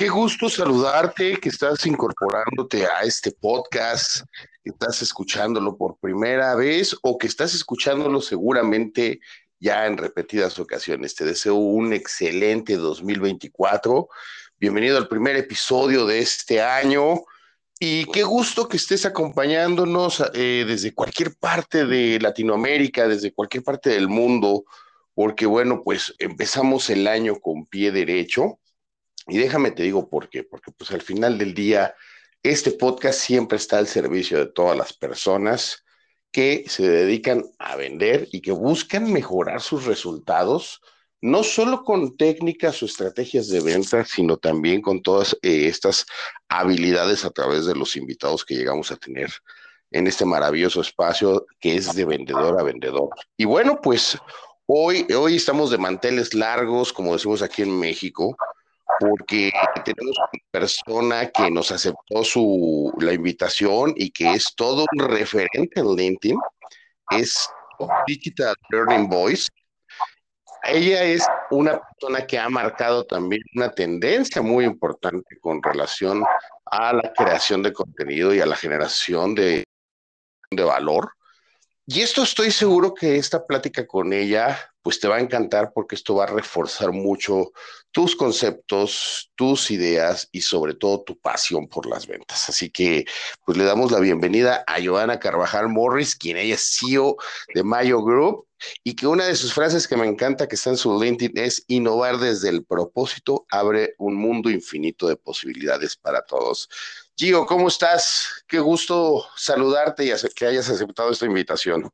qué gusto saludarte, que estás incorporándote a este podcast, que estás escuchándolo por primera vez o que estás escuchándolo seguramente ya en repetidas ocasiones. Te deseo un excelente 2024. Bienvenido al primer episodio de este año. Y qué gusto que estés acompañándonos eh, desde cualquier parte de Latinoamérica, desde cualquier parte del mundo, porque bueno, pues empezamos el año con pie derecho y déjame te digo por qué, porque pues al final del día, este podcast siempre está al servicio de todas las personas que se dedican a vender y que buscan mejorar sus resultados, no solo con técnicas o estrategias de venta, sino también con todas eh, estas habilidades a través de los invitados que llegamos a tener en este maravilloso espacio que es de vendedor a vendedor. Y bueno, pues hoy, hoy estamos de manteles largos, como decimos aquí en México, porque tenemos una persona que nos aceptó su, la invitación y que es todo un referente en LinkedIn, es Digital Learning Voice. Ella es una persona que ha marcado también una tendencia muy importante con relación a la creación de contenido y a la generación de, de valor. Y esto estoy seguro que esta plática con ella, pues te va a encantar porque esto va a reforzar mucho tus conceptos, tus ideas y sobre todo tu pasión por las ventas. Así que, pues le damos la bienvenida a Joana Carvajal Morris, quien ella es CEO de Mayo Group y que una de sus frases que me encanta que está en su LinkedIn es innovar desde el propósito abre un mundo infinito de posibilidades para todos. Gio, ¿cómo estás? Qué gusto saludarte y que hayas aceptado esta invitación.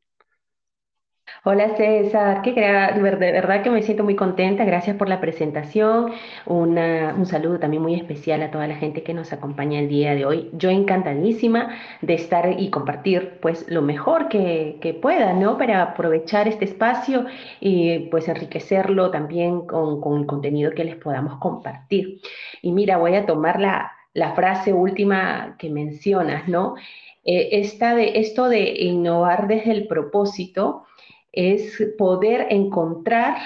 Hola César, de verdad que me siento muy contenta, gracias por la presentación, un saludo también muy especial a toda la gente que nos acompaña el día de hoy. Yo encantadísima de estar y compartir pues lo mejor que, que pueda, ¿no? Para aprovechar este espacio y pues enriquecerlo también con, con el contenido que les podamos compartir. Y mira, voy a tomar la, la frase última que mencionas, ¿no? Eh, de, esto de innovar desde el propósito es poder encontrar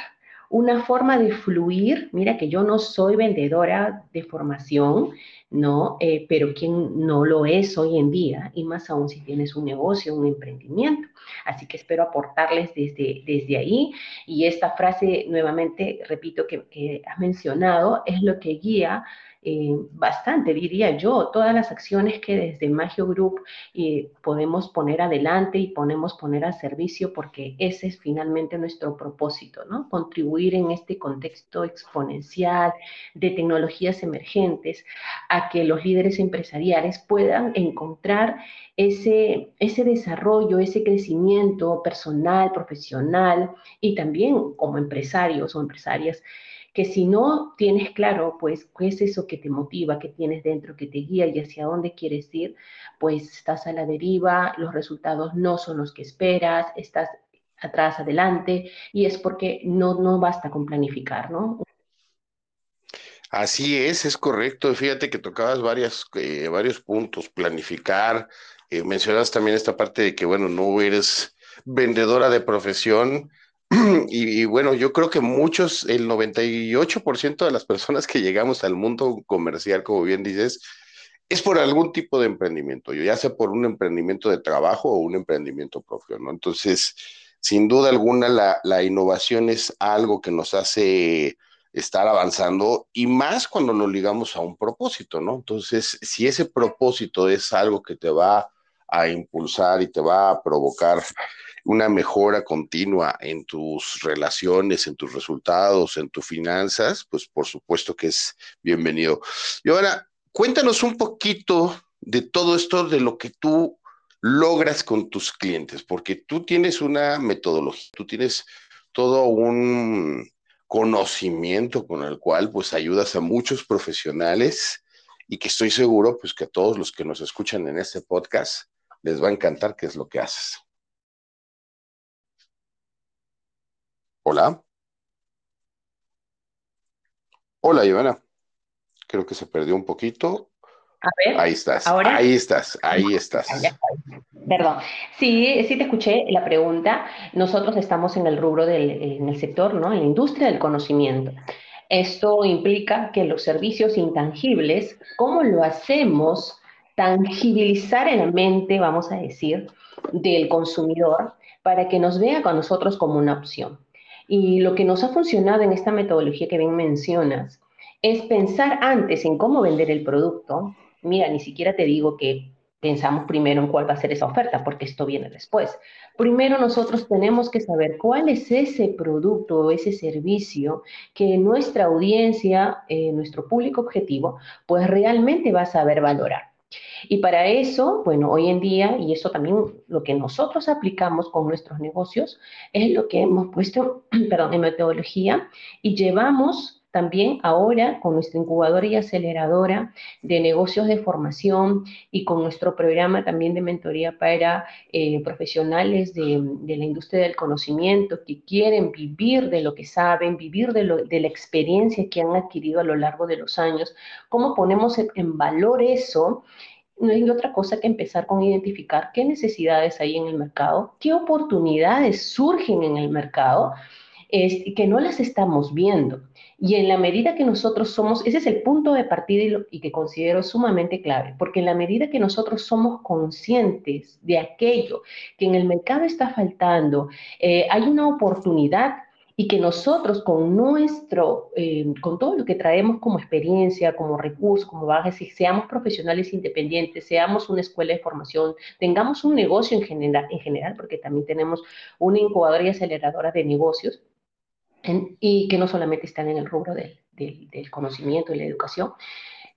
una forma de fluir. Mira que yo no soy vendedora de formación, ¿no? Eh, pero quien no lo es hoy en día, y más aún si tienes un negocio, un emprendimiento. Así que espero aportarles desde, desde ahí. Y esta frase, nuevamente, repito, que, que has mencionado, es lo que guía eh, bastante, diría yo, todas las acciones que desde Magio Group eh, podemos poner adelante y podemos poner al servicio, porque ese es finalmente nuestro propósito, ¿no? Contribuir en este contexto exponencial de tecnologías emergentes a que los líderes empresariales puedan encontrar ese, ese desarrollo, ese crecimiento personal, profesional y también como empresarios o empresarias que si no tienes claro, pues, qué es eso que te motiva, que tienes dentro, que te guía y hacia dónde quieres ir, pues estás a la deriva, los resultados no son los que esperas, estás atrás, adelante, y es porque no, no basta con planificar, ¿no? Así es, es correcto. Fíjate que tocabas varias, eh, varios puntos, planificar, eh, mencionas también esta parte de que, bueno, no eres vendedora de profesión, Y, bueno, yo creo que muchos, el 98% de las personas que llegamos al mundo comercial, como bien dices, es por algún tipo de emprendimiento, ya sea por un emprendimiento de trabajo o un emprendimiento propio, ¿no? Entonces, sin duda alguna, la, la innovación es algo que nos hace estar avanzando y más cuando nos ligamos a un propósito, ¿no? Entonces, si ese propósito es algo que te va a impulsar y te va a provocar una mejora continua en tus relaciones, en tus resultados, en tus finanzas, pues por supuesto que es bienvenido. Y ahora, cuéntanos un poquito de todo esto, de lo que tú logras con tus clientes, porque tú tienes una metodología, tú tienes todo un conocimiento con el cual pues ayudas a muchos profesionales y que estoy seguro pues que a todos los que nos escuchan en este podcast les va a encantar qué es lo que haces. Hola. Hola, Ivana. Creo que se perdió un poquito. A ver. Ahí estás. ¿Ahora? Ahí estás, ahí estás. Perdón. Sí, sí te escuché la pregunta. Nosotros estamos en el rubro del en el sector, ¿no? En la industria del conocimiento. Esto implica que los servicios intangibles, ¿cómo lo hacemos tangibilizar en la mente, vamos a decir, del consumidor para que nos vea con nosotros como una opción? Y lo que nos ha funcionado en esta metodología que bien mencionas es pensar antes en cómo vender el producto. Mira, ni siquiera te digo que pensamos primero en cuál va a ser esa oferta, porque esto viene después. Primero nosotros tenemos que saber cuál es ese producto o ese servicio que nuestra audiencia, eh, nuestro público objetivo, pues realmente va a saber valorar. Y para eso, bueno, hoy en día, y eso también lo que nosotros aplicamos con nuestros negocios, es lo que hemos puesto, perdón, en metodología y llevamos también ahora con nuestra incubadora y aceleradora de negocios de formación y con nuestro programa también de mentoría para eh, profesionales de, la industria del conocimiento que quieren vivir de lo que saben, vivir de, la experiencia que han adquirido a lo largo de los años, cómo ponemos en valor eso no hay otra cosa que empezar con identificar qué necesidades hay en el mercado, qué oportunidades surgen en el mercado es, que no las estamos viendo. Y en la medida que nosotros somos, ese es el punto de partida y, que considero sumamente clave, porque en la medida que nosotros somos conscientes de aquello que en el mercado está faltando, eh, hay una oportunidad y que nosotros con nuestro, eh, con todo lo que traemos como experiencia, como recurso, como bagaje, seamos profesionales independientes, seamos una escuela de formación, tengamos un negocio en general, en general porque también tenemos una incubadora y aceleradora de negocios, y que no solamente están en el rubro del, del, conocimiento y la educación,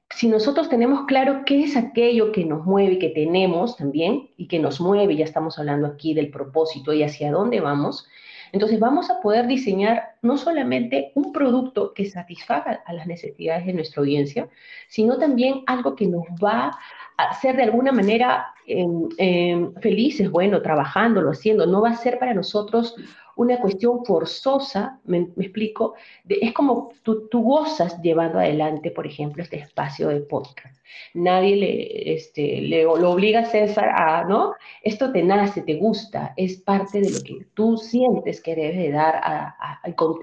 si nosotros tenemos claro qué es aquello que nos mueve, que tenemos también, y que nos mueve, ya estamos hablando aquí del propósito y hacia dónde vamos, entonces vamos a poder diseñar no solamente un producto que satisfaga a las necesidades de nuestra audiencia, sino también algo que nos va a hacer de alguna manera em, em, felices, bueno, trabajándolo, haciendo. No va a ser para nosotros una cuestión forzosa, me, explico, es como tú, tú, gozas llevando adelante, por ejemplo, este espacio de podcast. Nadie le, este, le lo obliga a César a, ¿no? Esto te nace, te gusta, es parte de lo que tú sientes que debes de dar a,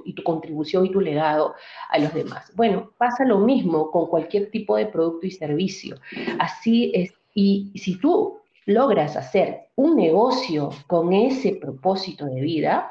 y tu contribución y tu legado a los demás. Bueno, pasa lo mismo con cualquier tipo de producto y servicio. Así es, y si tú logras hacer un negocio con ese propósito de vida,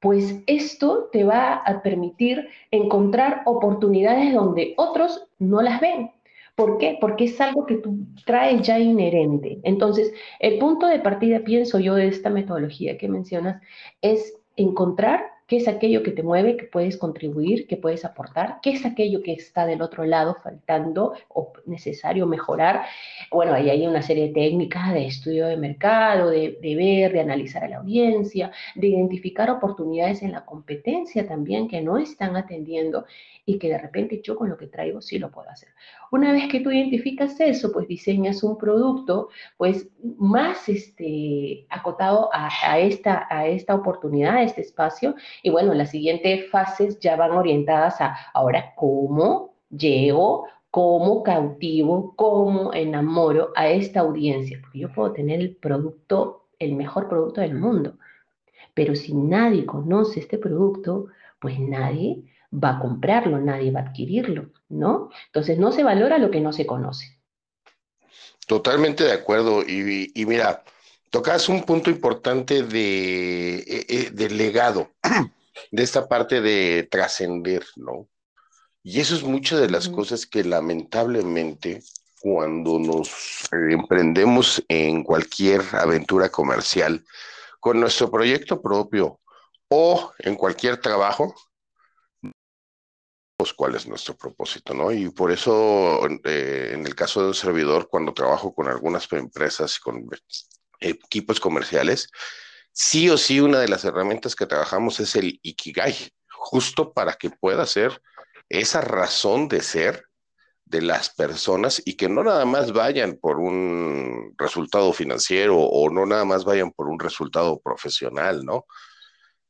pues esto te va a permitir encontrar oportunidades donde otros no las ven. ¿Por qué? Porque es algo que tú traes ya inherente. Entonces, el punto de partida, pienso yo, de esta metodología que mencionas, es encontrar qué es aquello que te mueve, que puedes contribuir, que puedes aportar, qué es aquello que está del otro lado faltando o necesario mejorar. Bueno, ahí hay una serie de técnicas de estudio de mercado, de, de ver, de analizar a la audiencia, de identificar oportunidades en la competencia también que no están atendiendo y que de repente yo con lo que traigo sí lo puedo hacer. Una vez que tú identificas eso, pues diseñas un producto pues más este, acotado a, esta, a esta oportunidad, a este espacio. Y bueno, las siguientes fases ya van orientadas a ahora cómo llego, cómo cautivo, cómo enamoro a esta audiencia. Porque yo puedo tener el producto, el mejor producto del mundo. Pero si nadie conoce este producto, pues nadie va a comprarlo, nadie va a adquirirlo, ¿no? Entonces no se valora lo que no se conoce. Totalmente de acuerdo. Y, mira, tocas un punto importante de, eh, eh, del legado, de esta parte de trascender, ¿no? Y eso es muchas de las cosas que lamentablemente cuando nos emprendemos en cualquier aventura comercial, con nuestro proyecto propio o en cualquier trabajo, pues, cuál es nuestro propósito, ¿no? Y por eso, eh, en el caso de un servidor, cuando trabajo con algunas empresas, con equipos comerciales, sí o sí una de las herramientas que trabajamos es el Ikigai, justo para que pueda ser esa razón de ser de las personas y que no nada más vayan por un resultado financiero o no nada más vayan por un resultado profesional, ¿no?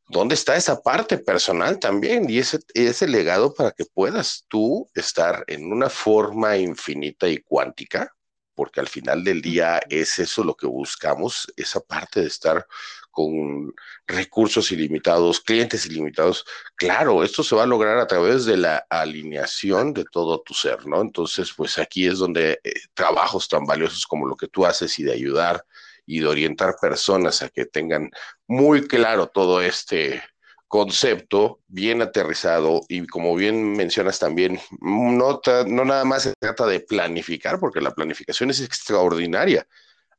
¿Dónde está esa parte personal también y ese, ese legado para que puedas tú estar en una forma infinita y cuántica porque al final del día es eso lo que buscamos, esa parte de estar con recursos ilimitados, clientes ilimitados. Claro, esto se va a lograr a través de la alineación de todo tu ser, ¿no? Entonces, pues aquí es donde eh, trabajos tan valiosos como lo que tú haces y de ayudar y de orientar personas a que tengan muy claro todo este concepto bien aterrizado y como bien mencionas también, no, no nada más se trata de planificar, porque la planificación es extraordinaria,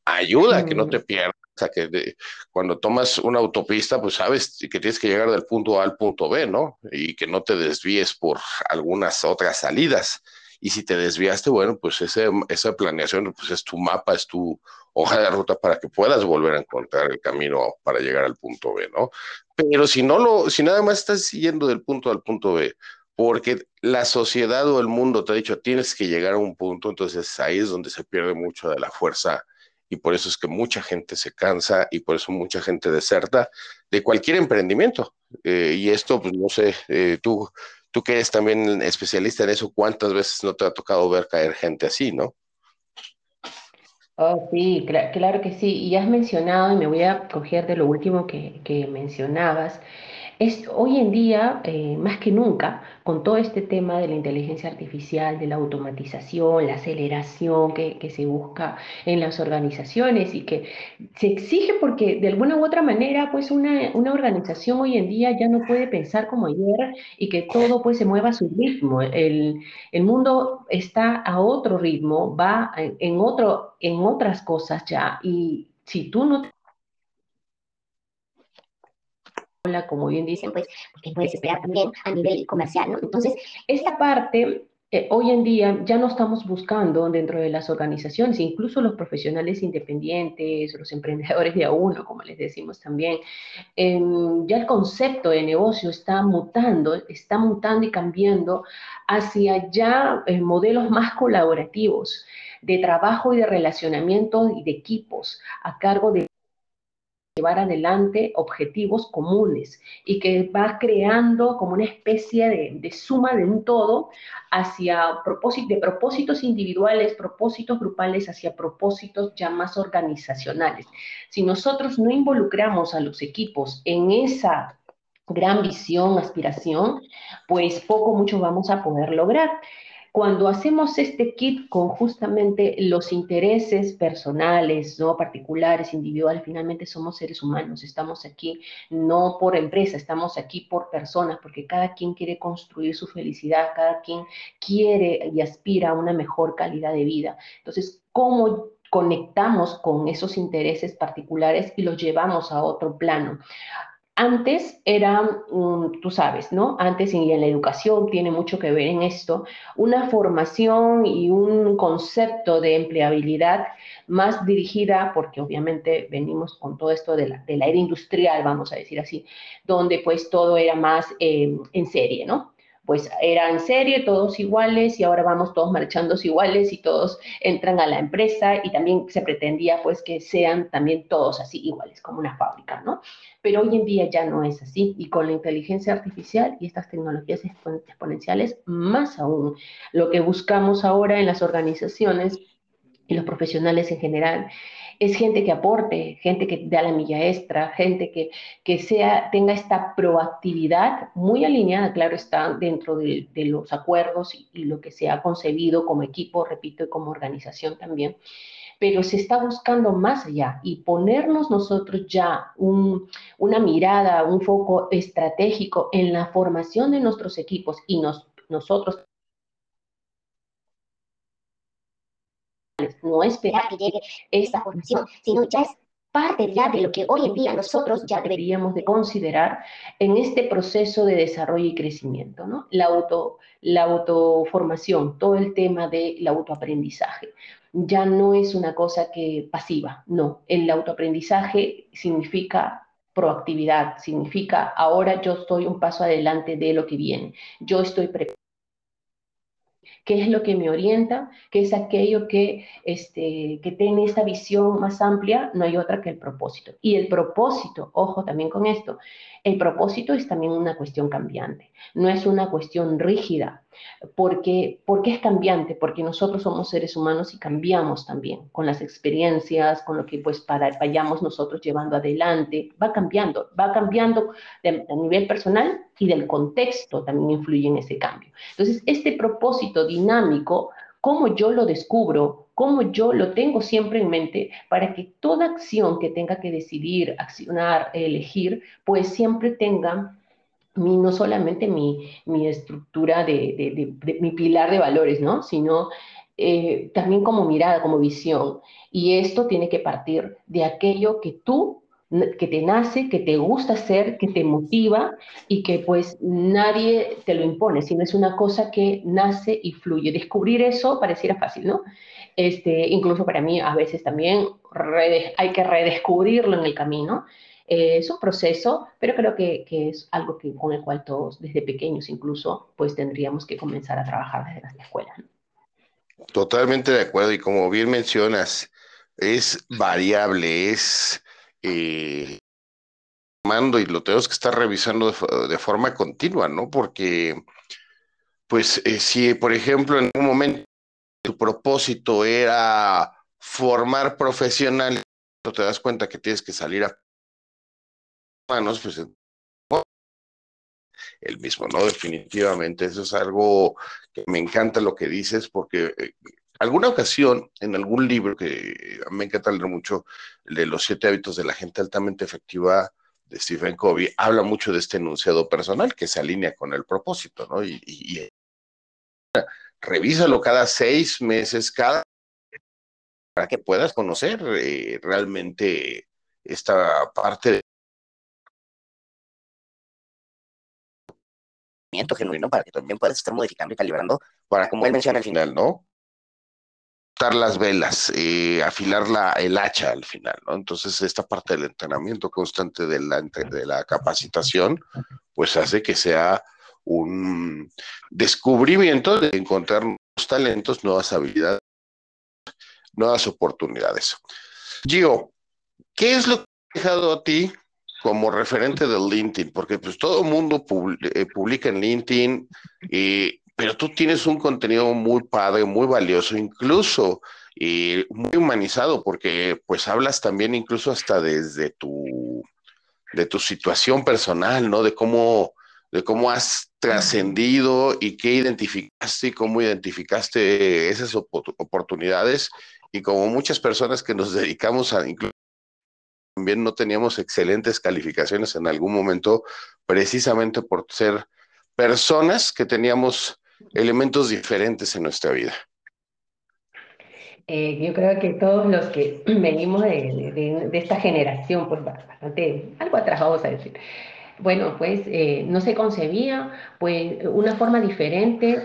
ayuda a que no te pierdas, a que cuando tomas una autopista, pues sabes que tienes que llegar del punto A al punto B, ¿no? Y que no te desvíes por algunas otras salidas. Y si te desviaste, bueno, pues ese, esa planeación pues es tu mapa, es tu hoja de ruta para que puedas volver a encontrar el camino para llegar al punto B, ¿no? Pero si no lo, si nada más estás siguiendo del punto al punto B, porque la sociedad o el mundo te ha dicho tienes que llegar a un punto, entonces ahí es donde se pierde mucho de la fuerza y por eso es que mucha gente se cansa y por eso mucha gente deserta de cualquier emprendimiento. Eh, y esto, pues no sé, eh, tú, tú que eres también especialista en eso, ¿cuántas veces no te ha tocado ver caer gente así, no? Oh, sí, claro que sí. Y has mencionado, y me voy a coger de lo último que, que mencionabas, es hoy en día, eh, más que nunca, con todo este tema de la inteligencia artificial, de la automatización, la aceleración que, que, se busca en las organizaciones y que se exige porque de alguna u otra manera, pues una, una organización hoy en día ya no puede pensar como ayer y que todo pues se mueva a su ritmo. El, el mundo está a otro ritmo, va en, otro, en otras cosas ya y si tú no como bien dicen, pues, porque puedes esperar también a nivel comercial, ¿no? Entonces, esta parte eh, hoy en día ya no estamos buscando dentro de las organizaciones, incluso los profesionales independientes, los emprendedores de a uno, como les decimos también, em, ya el concepto de negocio está mutando, está mutando y cambiando hacia ya eh, modelos más colaborativos de trabajo y de relacionamiento y de equipos a cargo de llevar adelante objetivos comunes y que va creando como una especie de, suma de un todo hacia de propósitos individuales, propósitos grupales, hacia propósitos ya más organizacionales. Si nosotros no involucramos a los equipos en esa gran visión, aspiración, pues poco, mucho vamos a poder lograr. Cuando hacemos este kit con justamente los intereses personales, no particulares, individuales, finalmente somos seres humanos, estamos aquí no por empresa, estamos aquí por personas, porque cada quien quiere construir su felicidad, cada quien quiere y aspira a una mejor calidad de vida. Entonces, ¿cómo conectamos con esos intereses particulares y los llevamos a otro plano. Antes era, tú sabes, ¿no? Antes y en la educación tiene mucho que ver en esto, una formación y un concepto de empleabilidad más dirigida, porque obviamente venimos con todo esto de la, era industrial, vamos a decir así, donde pues todo era más eh, en serie, ¿no? Pues era en serie, todos iguales y ahora vamos todos marchando iguales y todos entran a la empresa y también se pretendía pues que sean también todos así iguales, como una fábrica, ¿no? Pero hoy en día ya no es así y con la inteligencia artificial y estas tecnologías exponenciales más aún. Lo que buscamos ahora en las organizaciones y los profesionales en general es gente que aporte, gente que da la milla extra, gente que, que sea, tenga esta proactividad muy alineada, claro está, dentro de, los acuerdos y, y, lo que se ha concebido como equipo, repito, y como organización también. Pero se está buscando más allá y ponernos nosotros ya un, una mirada, un foco estratégico en la formación de nuestros equipos y nos, nosotros no esperar que llegue esta formación, sino ya es parte ya de lo que hoy en día nosotros ya deberíamos de considerar en este proceso de desarrollo y crecimiento, ¿no? La, auto, la autoformación, todo el tema del autoaprendizaje. Ya no es una cosa que pasiva, no. El autoaprendizaje significa proactividad, significa ahora yo estoy un paso adelante de lo que viene, yo estoy preparado qué es lo que me orienta, qué es aquello que, este, que tiene esta visión más amplia, no hay otra que el propósito. Y el propósito, ojo también con esto, el propósito es también una cuestión cambiante, no es una cuestión rígida, porque, porque es cambiante, porque nosotros somos seres humanos y cambiamos también con las experiencias, con lo que pues para, vayamos nosotros llevando adelante, va cambiando, va cambiando a nivel personal y del contexto también influye en ese cambio. Entonces, este propósito dinámico, cómo yo lo descubro, cómo yo lo tengo siempre en mente para que toda acción que tenga que decidir, accionar, elegir, pues siempre tenga no solamente mi, mi estructura de, de, mi pilar de valores, ¿no? Sino eh, también como mirada, como visión. Y esto tiene que partir de aquello que tú que te nace, que te gusta hacer, que te motiva y que pues nadie te lo impone, sino es una cosa que nace y fluye. Descubrir eso pareciera fácil, ¿no? Este, incluso para mí a veces también hay que redescubrirlo en el camino. Eh, es un proceso, pero creo que, que, es algo que, con el cual todos, desde pequeños incluso, pues tendríamos que comenzar a trabajar desde las escuelas. Totalmente de acuerdo y como bien mencionas, es variable, es eh, y lo tenemos que estar revisando de, forma continua, ¿no? Porque, pues, eh, si, por ejemplo, en un momento tu propósito era formar profesionales, te das cuenta que tienes que salir a manos, pues el mismo, ¿no? Definitivamente, eso es algo que me encanta lo que dices, porque eh, alguna ocasión, en algún libro que me encanta leer mucho, de los siete hábitos de la gente altamente efectiva de Stephen Covey, habla mucho de este enunciado personal que se alinea con el propósito, ¿no? Y, y, revísalo cada seis meses, cada para que puedas conocer eh, realmente esta parte de genuino para que también puedas estar modificando y calibrando para, como él menciona al final, ¿no? las velas, eh, afilar la, el hacha al final, ¿no? Entonces, esta parte del entrenamiento constante de la, de la capacitación, pues hace que sea un descubrimiento de encontrar nuevos talentos, nuevas habilidades, nuevas oportunidades. Gio, ¿qué es lo que ha dejado a ti como referente del LinkedIn? Porque pues todo mundo eh, publica en LinkedIn y pero tú tienes un contenido muy padre, muy valioso, incluso y muy humanizado, porque pues hablas también incluso hasta desde tu, de tu situación personal, ¿no? De cómo, de cómo has trascendido y qué identificaste y cómo identificaste esas oportunidades y como muchas personas que nos dedicamos a también no teníamos excelentes calificaciones en algún momento, precisamente por ser personas que teníamos elementos diferentes en nuestra vida? Eh, yo creo que todos los que venimos de, esta generación, pues bastante, algo atrás vamos a decir, bueno, pues eh, no se concebía pues una forma diferente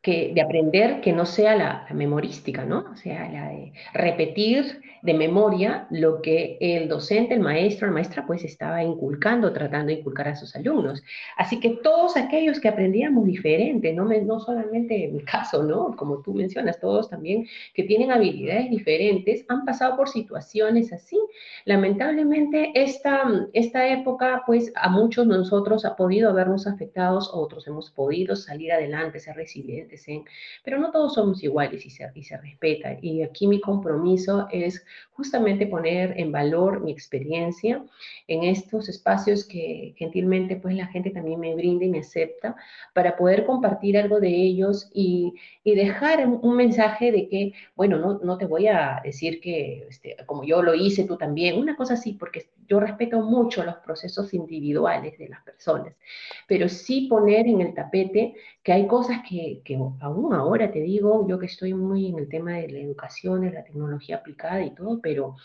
que, de aprender que no sea la, memorística, ¿no? O sea, la de repetir de memoria lo que el docente, el maestro, la maestra, pues estaba inculcando, tratando de inculcar a sus alumnos. Así que todos aquellos que aprendíamos diferente, no, no solamente en mi caso, ¿no? Como tú mencionas, todos también que tienen habilidades diferentes, han pasado por situaciones así. Lamentablemente, esta, esta época, pues a muchos de nosotros ha podido habernos afectados, otros hemos podido salir adelante, ser resilientes, pero no todos somos iguales y se, y se respeta. Y aquí mi compromiso es justamente poner en valor mi experiencia en estos espacios que gentilmente pues la gente también me brinda y me acepta para poder compartir algo de ellos y, y dejar un mensaje de que, bueno, no, no te voy a decir que este, como yo lo hice, tú también, una cosa así, porque yo respeto mucho los procesos individuales de las personas, pero sí poner en el tapete que hay cosas que, que aún ahora te digo, yo que estoy muy en el tema de la educación, de la tecnología aplicada y pero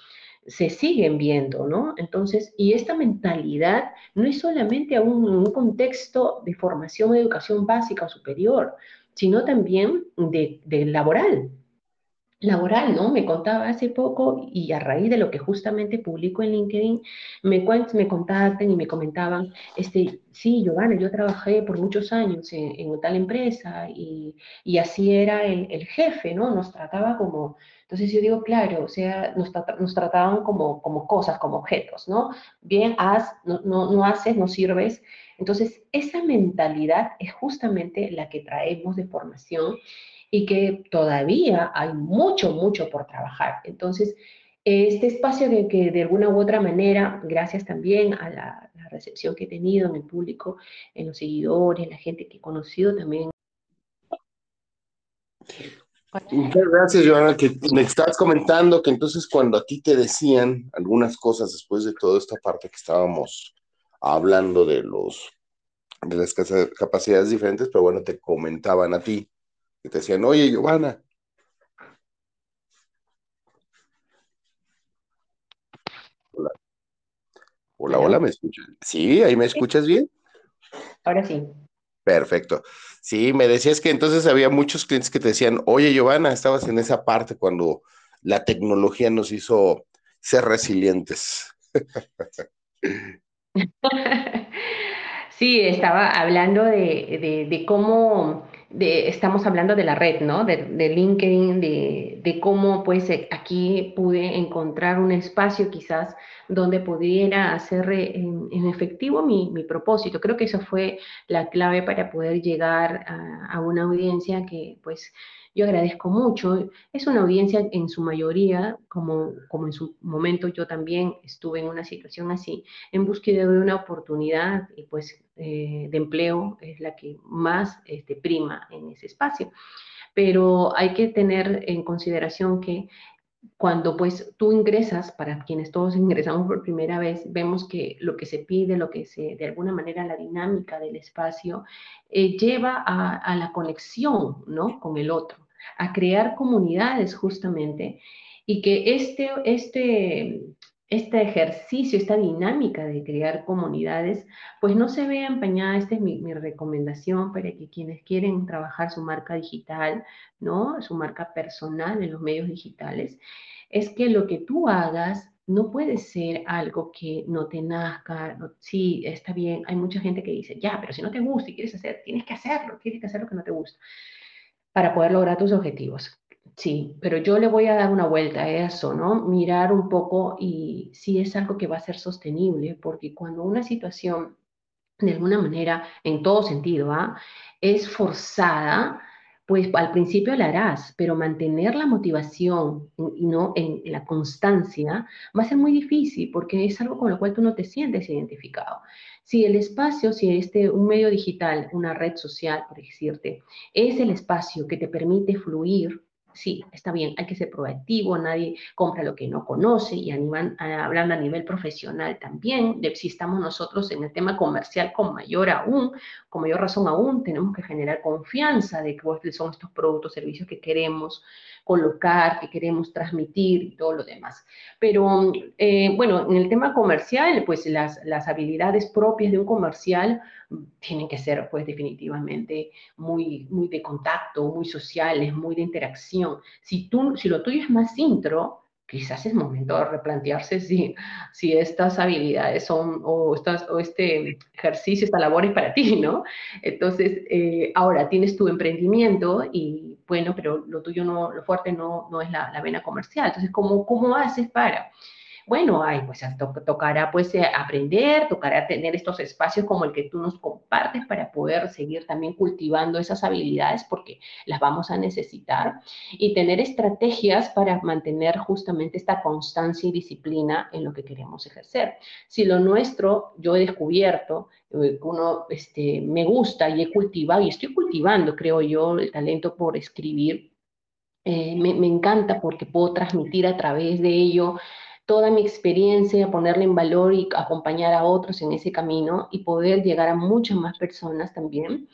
se siguen viendo, ¿no? Entonces, y esta mentalidad no es solamente un, un contexto de formación educación básica o superior, sino también de laboral. Laboral, ¿no? Me contaba hace poco y a raíz de lo que justamente publico en LinkedIn, me, me contactan y me comentaban, este, sí, Giovanna, yo trabajé por muchos años en, en tal empresa y, y así era el, el, jefe, ¿no? Nos trataba como, entonces yo digo, claro, o sea, nos, nos trataban como, como cosas, como objetos, ¿no? Bien, haz, no, no, no haces, no sirves. Entonces, esa mentalidad es justamente la que traemos de formación y que todavía hay mucho, mucho por trabajar. Entonces, este espacio de que de alguna u otra manera, gracias también a la, recepción que he tenido en el público, en los seguidores, la gente que he conocido también. Muchas gracias, Joana, que me estás comentando que entonces cuando a ti te decían algunas cosas después de toda esta parte que estábamos hablando de los de las capacidades diferentes, pero bueno, te comentaban a ti, que te decían, oye, Giovanna. Hola. Hola, hola, ¿me escuchas? Sí, ahí me escuchas bien. Ahora sí. Perfecto. Sí, me decías que entonces había muchos clientes que te decían, oye, Giovanna, estabas en esa parte cuando la tecnología nos hizo ser resilientes. Sí, estaba hablando de, de cómo estamos hablando de la red, ¿no? De, LinkedIn, de, cómo pues eh, aquí pude encontrar un espacio quizás donde pudiera hacer eh, en, efectivo mi, propósito. Creo que eso fue la clave para poder llegar a una audiencia que pues yo agradezco mucho. Es una audiencia en su mayoría, como, como en su momento yo también estuve en una situación así, en búsqueda de una oportunidad y pues eh, de empleo es la que más este, prima en ese espacio. Pero hay que tener en consideración que cuando pues tú ingresas, para quienes todos ingresamos por primera vez, vemos que lo que se pide, lo que se, de alguna manera la dinámica del espacio, eh, lleva a, a, la conexión, ¿no? Con el otro, a crear comunidades justamente, y que este, este, este ejercicio, esta dinámica de crear comunidades, pues no se vea empañada. Esta es mi, recomendación para que quienes quieren trabajar su marca digital, ¿no? Su marca personal en los medios digitales, es que lo que tú hagas no puede ser algo que no te nazca. sí, está bien. Hay mucha gente que dice, ya, pero si no te gusta y quieres hacer, tienes que hacerlo, tienes que hacer lo que no te gusta para poder lograr tus objetivos. Sí, pero yo le voy a dar una vuelta a eso, ¿no? Mirar un poco y si es algo que va a ser sostenible, porque cuando una situación, de alguna manera, en todo sentido, ¿ah? es forzada, pues al principio la harás, pero mantener la motivación y no en la constancia va a ser muy difícil porque es algo con lo cual tú no te sientes identificado. Si el espacio, si este, un medio digital, una red social, por decirte, es el espacio que te permite fluir sí, está bien, hay que ser proactivo, nadie compra lo que no conoce y hablando a nivel profesional también, si estamos nosotros en el tema comercial con mayor aún, con mayor razón aún, tenemos que generar confianza de cuáles son estos productos, servicios que queremos colocar, que queremos transmitir y todo lo demás. Pero eh, bueno, en el tema comercial, pues las, las habilidades propias de un comercial tienen que ser pues definitivamente muy, muy de contacto, muy sociales, muy de interacción. Si, tú, si lo tuyo es más intro, quizás es momento de replantearse si, si estas habilidades son o, estas, o este ejercicio, esta labor es para ti, ¿no? Entonces, eh, ahora tienes tu emprendimiento y bueno, pero lo tuyo no, lo fuerte no, no es la, la vena comercial. Entonces, ¿cómo, cómo haces para? Bueno, ay, pues tocará pues eh, aprender, tocará tener estos espacios como el que tú nos compartes para poder seguir también cultivando esas habilidades porque las vamos a necesitar y tener estrategias para mantener justamente esta constancia y disciplina en lo que queremos ejercer. Si lo nuestro, yo he descubierto, eh, uno este, me gusta y he cultivado y estoy cultivando, creo yo, el talento por escribir, eh, me, me, encanta porque puedo transmitir a través de ello toda mi experiencia, ponerla en valor y acompañar a otros en ese camino y poder llegar a muchas más personas también,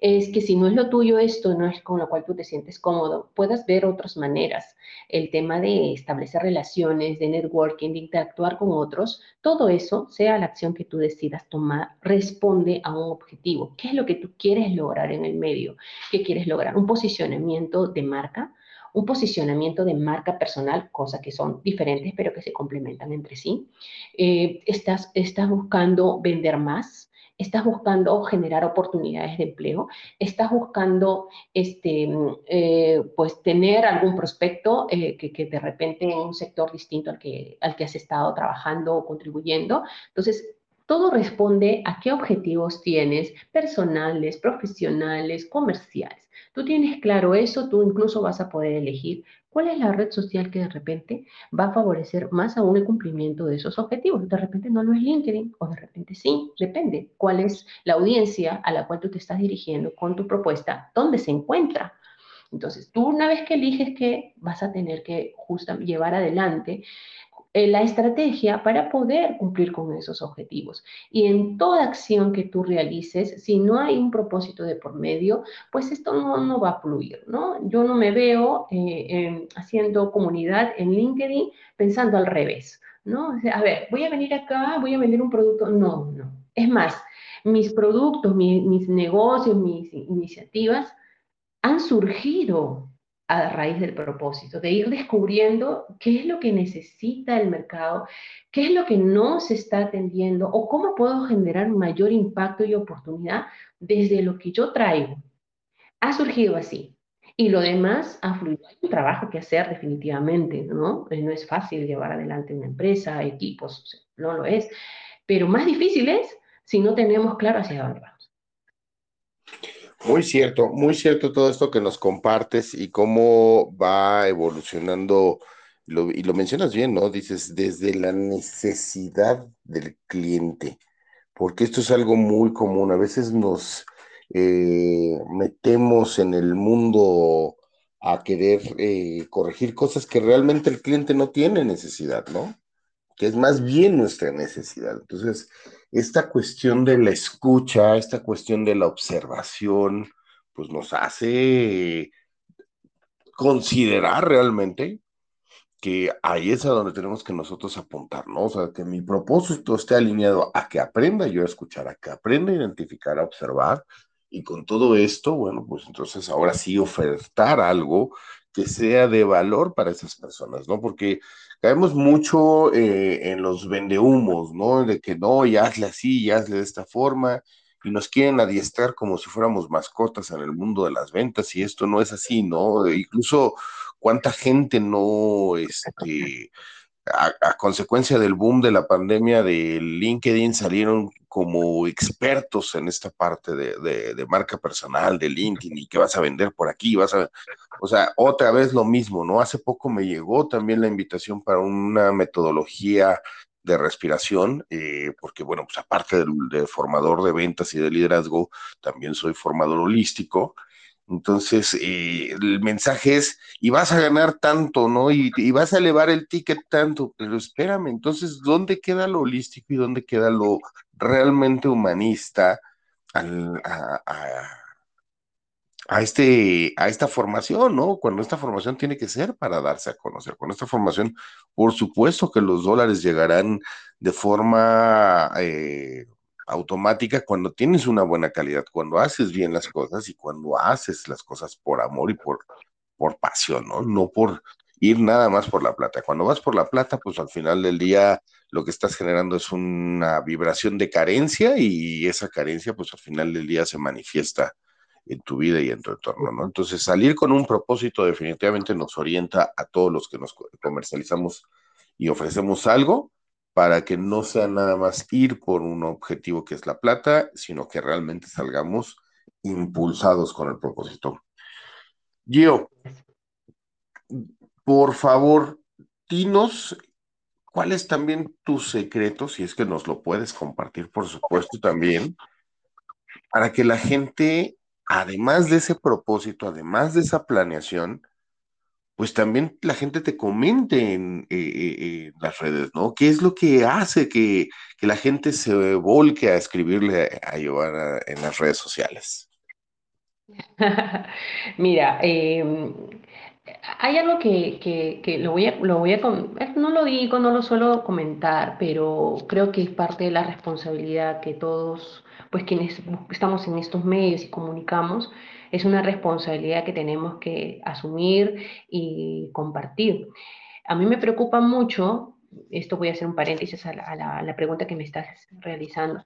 es que si no es lo tuyo esto, no es con lo cual tú te sientes cómodo, puedas ver otras maneras. El tema de establecer relaciones, de networking, de interactuar con otros, todo eso, sea la acción que tú decidas tomar, responde a un objetivo. ¿Qué es lo que tú quieres lograr en el medio? ¿Qué quieres lograr? Un posicionamiento de marca, un posicionamiento de marca personal, cosa que son diferentes pero que se complementan entre sí. Eh, estás, estás buscando vender más, estás buscando generar oportunidades de empleo, estás buscando este, eh, pues tener algún prospecto eh, que, que, de repente en un sector distinto al que, al que has estado trabajando o contribuyendo. Entonces, todo responde a qué objetivos tienes personales, profesionales, comerciales. Tú tienes claro eso, tú incluso vas a poder elegir cuál es la red social que de repente va a favorecer más aún el cumplimiento de esos objetivos. De repente no lo es LinkedIn o de repente sí, depende cuál es la audiencia a la cual tú te estás dirigiendo con tu propuesta, dónde se encuentra. Entonces, tú una vez que eliges que vas a tener que justo llevar adelante eh, la estrategia para poder cumplir con esos objetivos. Y en toda acción que tú realices, si no hay un propósito de por medio, pues esto no, no va a fluir, ¿no? Yo no me veo eh, haciendo comunidad en LinkedIn pensando al revés, ¿no? a ver, voy a venir acá, voy a vender un producto. No, no. Es más, mis productos, mis negocios, mis iniciativas han surgido a raíz del propósito, de ir descubriendo qué es lo que necesita el mercado, qué es lo que no se está atendiendo o cómo puedo generar mayor impacto y oportunidad desde lo que yo traigo. Ha surgido así. Y lo demás ha fluido. Hay un trabajo que hacer definitivamente, ¿no? Eh, no es fácil llevar adelante una empresa, equipos, no lo es. Pero más difícil es si no tenemos claro hacia dónde vamos. Muy cierto, muy cierto todo esto que nos compartes y cómo va evolucionando, y lo mencionas bien, ¿no? Dices, desde la necesidad del cliente, porque esto es algo muy común. A veces nos eh, metemos en el mundo a querer eh, corregir cosas que realmente el cliente no tiene necesidad, ¿no? Que es más bien nuestra necesidad. Entonces, esta cuestión de la escucha, esta cuestión de la observación, pues nos hace considerar realmente que ahí es a donde tenemos que nosotros apuntar, ¿no? O sea, que mi propósito esté alineado a que aprenda yo a escuchar, a que aprenda a identificar, a observar, y con todo esto, bueno, pues entonces ahora sí ofertar algo que sea de valor para esas personas, ¿no? Porque caemos mucho eh, en los vendehumos, ¿no? De que no, y hazle así, y hazle de esta forma, y nos quieren adiestrar como si fuéramos mascotas en el mundo de las ventas, y esto no es así, ¿no? Incluso cuánta gente no, este, a, consecuencia del boom de la pandemia de LinkedIn salieron como expertos en esta parte de, marca personal de LinkedIn y que vas a vender por aquí, vas a, o sea, otra vez lo mismo, ¿no? Hace poco me llegó también la invitación para una metodología de respiración, eh, porque bueno, pues aparte del, del, formador de ventas y de liderazgo, también soy formador holístico, entonces, eh, el mensaje es, y vas a ganar tanto, ¿no? Y, vas a elevar el ticket tanto, pero espérame, entonces, ¿dónde queda lo holístico y dónde queda lo realmente humanista a, este, a esta formación, ¿no? Cuando esta formación tiene que ser para darse a conocer. Con esta formación, por supuesto que los dólares llegarán de forma... Eh, automática cuando tienes una buena calidad, cuando haces bien las cosas y cuando haces las cosas por amor y por, por pasión, ¿no? No por ir nada más por la plata. Cuando vas por la plata, pues al final del día lo que estás generando es una vibración de carencia y esa carencia, pues al final del día se manifiesta en tu vida y en tu entorno, ¿no? Entonces, salir con un propósito definitivamente nos orienta a todos los que nos comercializamos y ofrecemos algo para que no sea nada más ir por un objetivo que es la plata, sino que realmente salgamos impulsados con el propósito. Gio, por favor, dinos cuál es también tu secreto, si es que nos lo puedes compartir, por supuesto, también, para que la gente, además de ese propósito, además de esa planeación, pues también la gente te comente en, eh, eh, las redes, ¿no? ¿Qué es lo que hace que, la gente se volque a escribirle a Giovanna en las redes sociales? Mira, em, hay algo que, que, que, lo voy a, lo voy a, no lo digo, no lo suelo comentar, pero creo que es parte de la responsabilidad que todos, pues quienes estamos en estos medios y comunicamos, es una responsabilidad que tenemos que asumir y compartir. A mí me preocupa mucho, esto voy a hacer un paréntesis a la, pregunta que me estás realizando,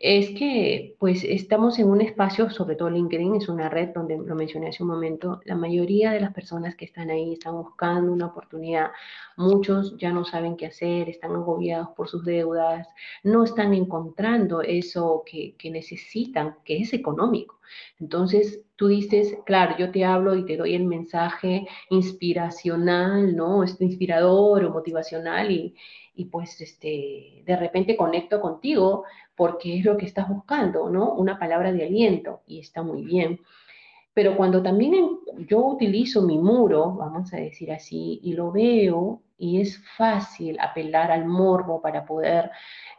es que pues estamos en un espacio, sobre todo LinkedIn es una red donde lo mencioné hace un momento, la mayoría de las personas que están ahí están buscando una oportunidad, muchos ya no saben qué hacer, están agobiados por sus deudas, no están encontrando eso que, necesitan, que es económico. Entonces tú dices, claro, yo te hablo y te doy el mensaje inspiracional, ¿no? Inspirador o motivacional y, y pues este, de repente conecto contigo porque es lo que estás buscando, ¿no? Una palabra de aliento y está muy bien. Pero cuando también yo utilizo mi muro, vamos a decir así, y lo veo y es fácil apelar al morbo para poder,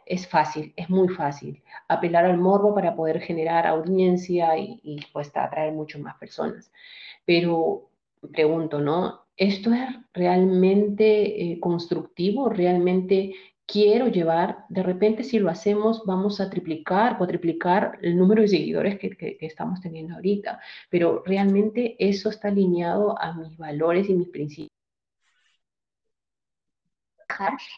es fácil, es muy fácil, apelar al morbo para poder generar audiencia y, y pues atraer mucho más personas. Pero pregunto, ¿no? ¿Esto es realmente eh, constructivo? ¿Realmente quiero llevar? De repente si lo hacemos vamos a triplicar, o triplicar el número de seguidores que, que, estamos teniendo ahorita, pero realmente eso está alineado a mis valores y mis principios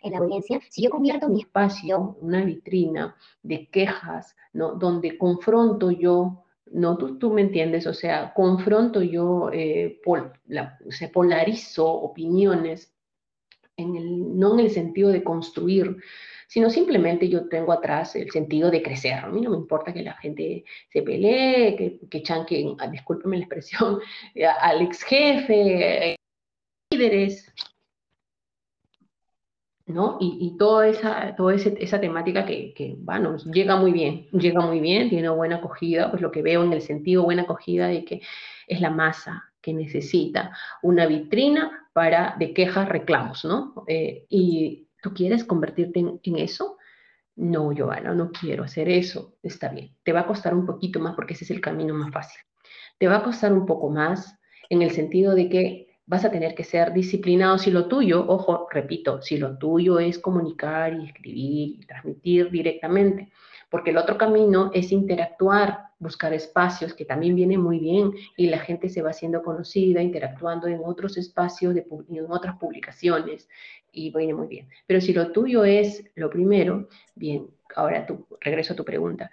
en la audiencia, si yo convierto mi espacio una vitrina de quejas, ¿no? donde confronto yo no, tú, tú me entiendes, o sea, confronto yo, eh, se polarizo opiniones, en el, no en el sentido de construir, sino simplemente yo tengo atrás el sentido de crecer. A mí no me importa que la gente se pelee, que, que chanquen, ah, discúlpeme la expresión, al ex jefe, eh, líderes, ¿no? Y, y toda, esa, toda esa temática que, que, bueno, llega muy bien, llega muy bien, tiene buena acogida, pues lo que veo en el sentido buena acogida de que es la masa que necesita una vitrina para de quejas, reclamos, ¿no? Eh, y tú quieres convertirte en, en eso, no, Joana, no quiero hacer eso, está bien, te va a costar un poquito más porque ese es el camino más fácil. Te va a costar un poco más en el sentido de que vas a tener que ser disciplinado si lo tuyo, ojo, repito, si lo tuyo es comunicar y escribir y transmitir directamente, porque el otro camino es interactuar, buscar espacios, que también viene muy bien, y la gente se va haciendo conocida, interactuando en otros espacios, de, en otras publicaciones, y viene muy bien. Pero si lo tuyo es lo primero, bien, ahora tú, regreso a tu pregunta,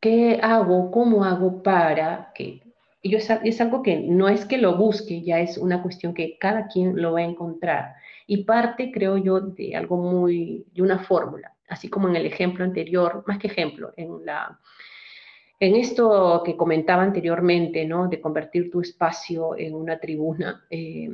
¿qué hago, cómo hago para que yo, es algo que no es que lo busque, ya es una cuestión que cada quien lo va a encontrar. Y parte, creo yo, de algo muy, de una fórmula, así como en el ejemplo anterior, más que ejemplo, en la, en esto que comentaba anteriormente, ¿no? De convertir tu espacio en una tribuna, eh,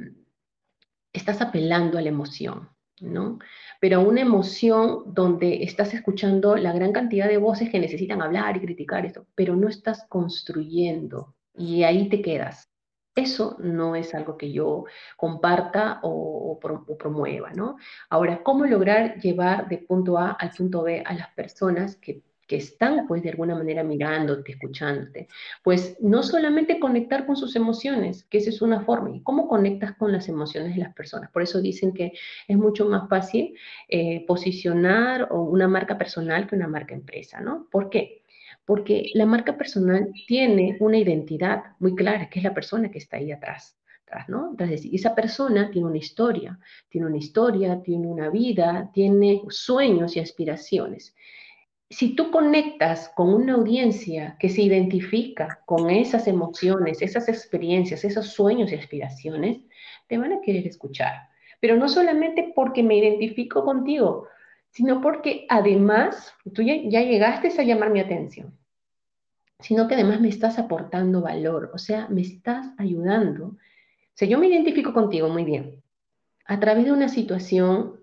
estás apelando a la emoción, ¿no? Pero una emoción donde estás escuchando la gran cantidad de voces que necesitan hablar y criticar esto, pero no estás construyendo, y ahí te quedas. Eso no es algo que yo comparta o, promueva, ¿no? Ahora, ¿cómo lograr llevar de punto A al punto B a las personas que, que están, pues, de alguna manera mirándote, escuchándote? Pues no solamente conectar con sus emociones, que esa es una forma, y cómo conectas con las emociones de las personas. Por eso dicen que es mucho más fácil eh, posicionar una marca personal que una marca empresa, ¿no? ¿Por qué? Porque la marca personal tiene una identidad muy clara, que es la persona que está ahí atrás. ¿no? Entonces, esa persona tiene una historia, tiene una historia, tiene una vida, tiene sueños y aspiraciones. Si tú conectas con una audiencia que se identifica con esas emociones, esas experiencias, esos sueños y aspiraciones, te van a querer escuchar. Pero no solamente porque me identifico contigo, sino porque además tú ya, ya llegaste a llamar mi atención sino que además me estás aportando valor, o sea, me estás ayudando. O sea, yo me identifico contigo muy bien, a través de una situación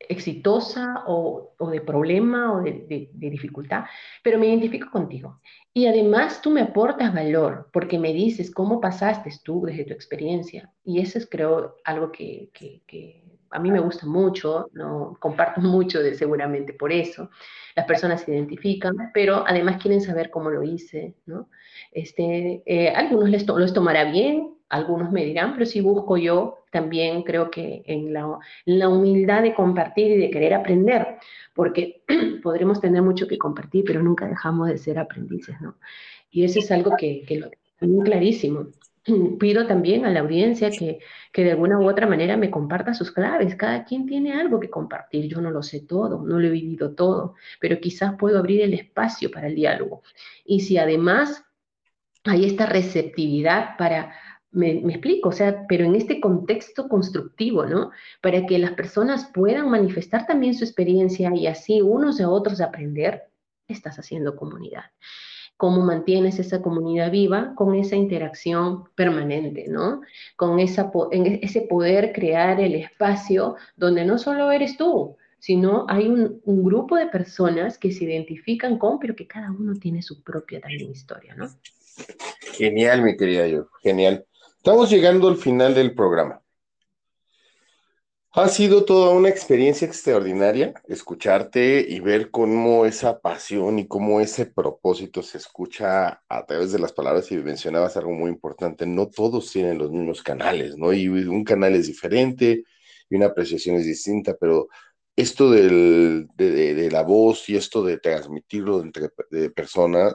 exitosa o, de problema o de, dificultad, pero me identifico contigo. Y además tú me aportas valor porque me dices cómo pasaste tú desde tu experiencia. Y eso es creo algo que, que a mí me gusta mucho, ¿no? comparto mucho de, seguramente por eso. Las personas se identifican, pero además quieren saber cómo lo hice. ¿no? Este, eh, algunos les, los tomará bien, algunos me dirán, pero si busco yo, también creo que en la, la humildad de compartir y de querer aprender, porque podremos tener mucho que compartir, pero nunca dejamos de ser aprendices, ¿no? Y eso es algo que, que lo tengo clarísimo. Pido también a la audiencia que, que de alguna u otra manera me comparta sus claves. Cada quien tiene algo que compartir. Yo no lo sé todo, no lo he vivido todo, pero quizás puedo abrir el espacio para el diálogo. Y si además hay esta receptividad para, me, explico, o sea, pero en este contexto constructivo, ¿no? Para que las personas puedan manifestar también su experiencia y así unos a otros aprender, estás haciendo comunidad. ¿Cómo mantienes esa comunidad viva con esa interacción permanente, ¿no? Con esa, e, ese poder crear el espacio donde no solo eres tú, sino hay un, un, grupo de personas que se identifican con, pero que cada uno tiene su propia también historia, ¿no? Genial, mi querida yo, genial. Estamos llegando al final del programa. Ha sido toda una experiencia extraordinaria escucharte y ver cómo esa pasión y cómo ese propósito se escucha a través de las palabras y mencionabas algo muy importante. No todos tienen los mismos canales, ¿no? Y un canal es diferente y una apreciación es distinta, pero esto de, la voz y esto de transmitirlo entre personas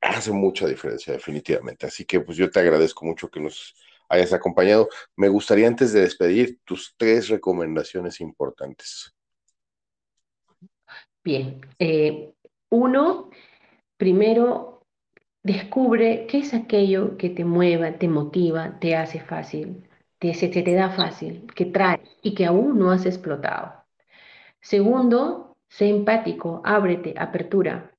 hace mucha diferencia, definitivamente. Así que pues yo te agradezco mucho que nos hayas acompañado. Me gustaría antes de despedir tus tres recomendaciones importantes. Bien, eh, uno, primero, descubre qué es aquello que te mueva, te motiva, te hace fácil, te, se, te da fácil, que trae y que aún no has explotado. Segundo, sé empático, ábrete, apertura,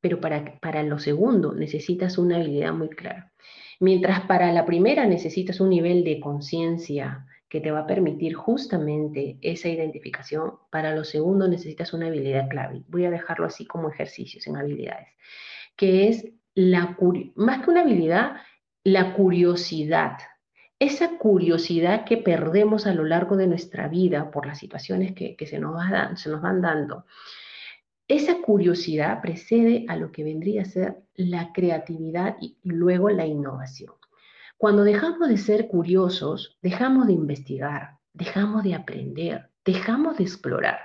pero para, para lo segundo necesitas una habilidad muy clara. Mientras para la primera necesitas un nivel de conciencia que te va a permitir justamente esa identificación, para lo segundo necesitas una habilidad clave. Voy a dejarlo así como ejercicios en habilidades, que es la más que una habilidad, la curiosidad. Esa curiosidad que perdemos a lo largo de nuestra vida por las situaciones que, se, nos se nos van dando esa curiosidad precede a lo que vendría a ser la creatividad y luego la innovación. Cuando dejamos de ser curiosos, dejamos de investigar, dejamos de aprender, dejamos de explorar.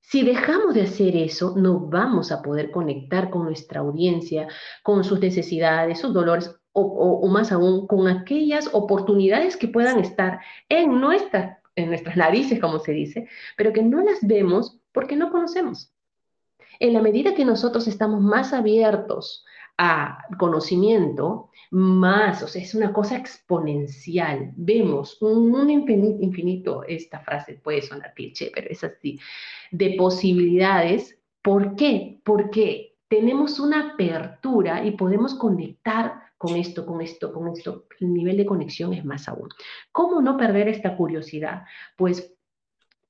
Si dejamos de hacer eso, no vamos a poder conectar con nuestra audiencia, con sus necesidades, sus dolores o, más aún con aquellas oportunidades que puedan estar en, nuestra, en nuestras narices, como se dice, pero que no las vemos porque no conocemos. En la medida que nosotros estamos más abiertos a conocimiento, más, o sea, es una cosa exponencial. Vemos un, infinito, esta frase puede sonar cliché, pero es así, de posibilidades. ¿Por qué? Porque tenemos una apertura y podemos conectar con esto, con esto, con esto. El nivel de conexión es más aún. ¿Cómo no perder esta curiosidad? Pues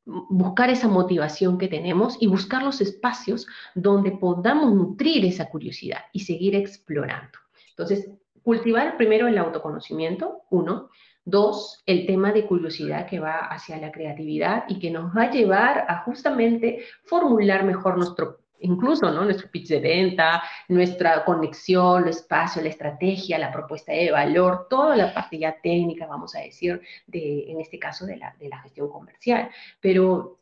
buscar esa motivación que tenemos y buscar los espacios donde podamos nutrir esa curiosidad y seguir explorando. Entonces, cultivar primero el autoconocimiento, uno. Dos, el tema de curiosidad que va hacia la creatividad y que nos va a llevar a justamente formular mejor nuestro incluso ¿no? nuestro pitch de venta, nuestra conexión, el espacio, la estrategia, la propuesta de valor, toda la parte ya técnica, vamos a decir, de, en este caso de la, de la gestión comercial. Pero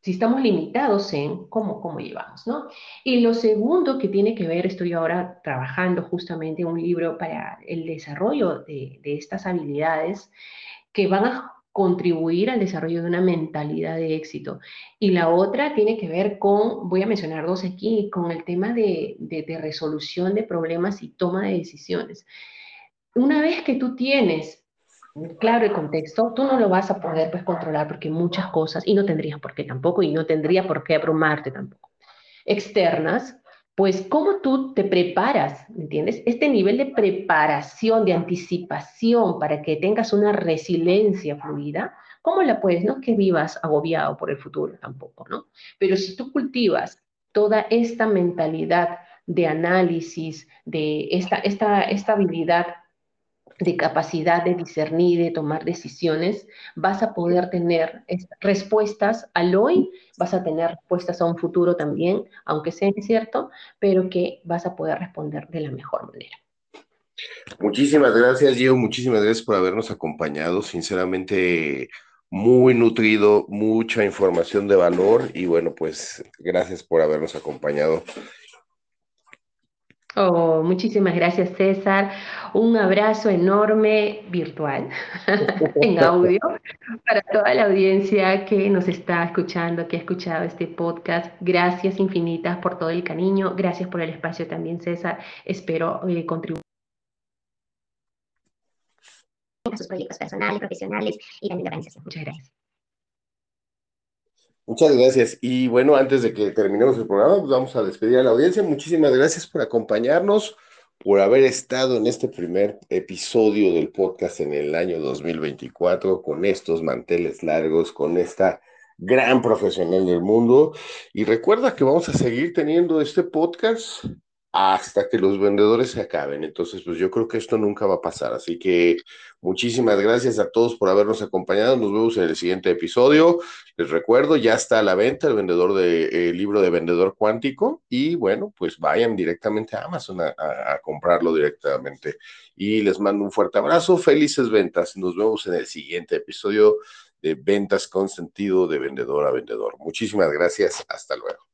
si estamos limitados en cómo, cómo llevamos, ¿no? Y lo segundo que tiene que ver, estoy ahora trabajando justamente un libro para el desarrollo de, de estas habilidades que van a contribuir al desarrollo de una mentalidad de éxito. Y la otra tiene que ver con, voy a mencionar dos aquí, con el tema de, resolución de problemas y toma de decisiones. Una vez que tú tienes claro el contexto, tú no lo vas a poder pues, controlar porque muchas cosas, y no tendrías por qué tampoco, y no tendría por qué abrumarte tampoco, externas, pues cómo tú te preparas, ¿entiendes? Este nivel de preparación, de anticipación para que tengas una resiliencia fluida, ¿cómo la puedes? No que vivas agobiado por el futuro tampoco, ¿no? Pero si tú cultivas toda esta mentalidad de análisis, de esta, esta, esta habilidad de capacidad de discernir, de tomar decisiones, vas a poder tener respuestas al hoy, vas a tener respuestas a un futuro también, aunque sea incierto, pero que vas a poder responder de la mejor manera. Muchísimas gracias, Gio. Muchísimas gracias por habernos acompañado. Sinceramente, muy nutrido, mucha información de valor y bueno, pues gracias por habernos acompañado. Oh, muchísimas gracias, César. Un abrazo enorme virtual en audio para toda la audiencia que nos está escuchando, que ha escuchado este podcast. Gracias infinitas por todo el cariño. Gracias por el espacio también, César. Espero eh, contribuir a sus proyectos personales, profesionales y también de organización. Muchas gracias. Muchas gracias. Y bueno, antes de que terminemos el programa, pues vamos a despedir a la audiencia. Muchísimas gracias por acompañarnos, por haber estado en este primer episodio del podcast en el año 2024 con estos manteles largos, con esta gran profesional del mundo. Y recuerda que vamos a seguir teniendo este podcast hasta que los vendedores se acaben. Entonces, pues yo creo que esto nunca va a pasar. Así que muchísimas gracias a todos por habernos acompañado. Nos vemos en el siguiente episodio. Les recuerdo, ya está a la venta el vendedor de libro de vendedor cuántico y bueno, pues vayan directamente a Amazon a, a comprarlo directamente. Y les mando un fuerte abrazo. Felices ventas. Nos vemos en el siguiente episodio de Ventas con sentido de vendedor a vendedor. Muchísimas gracias. Hasta luego.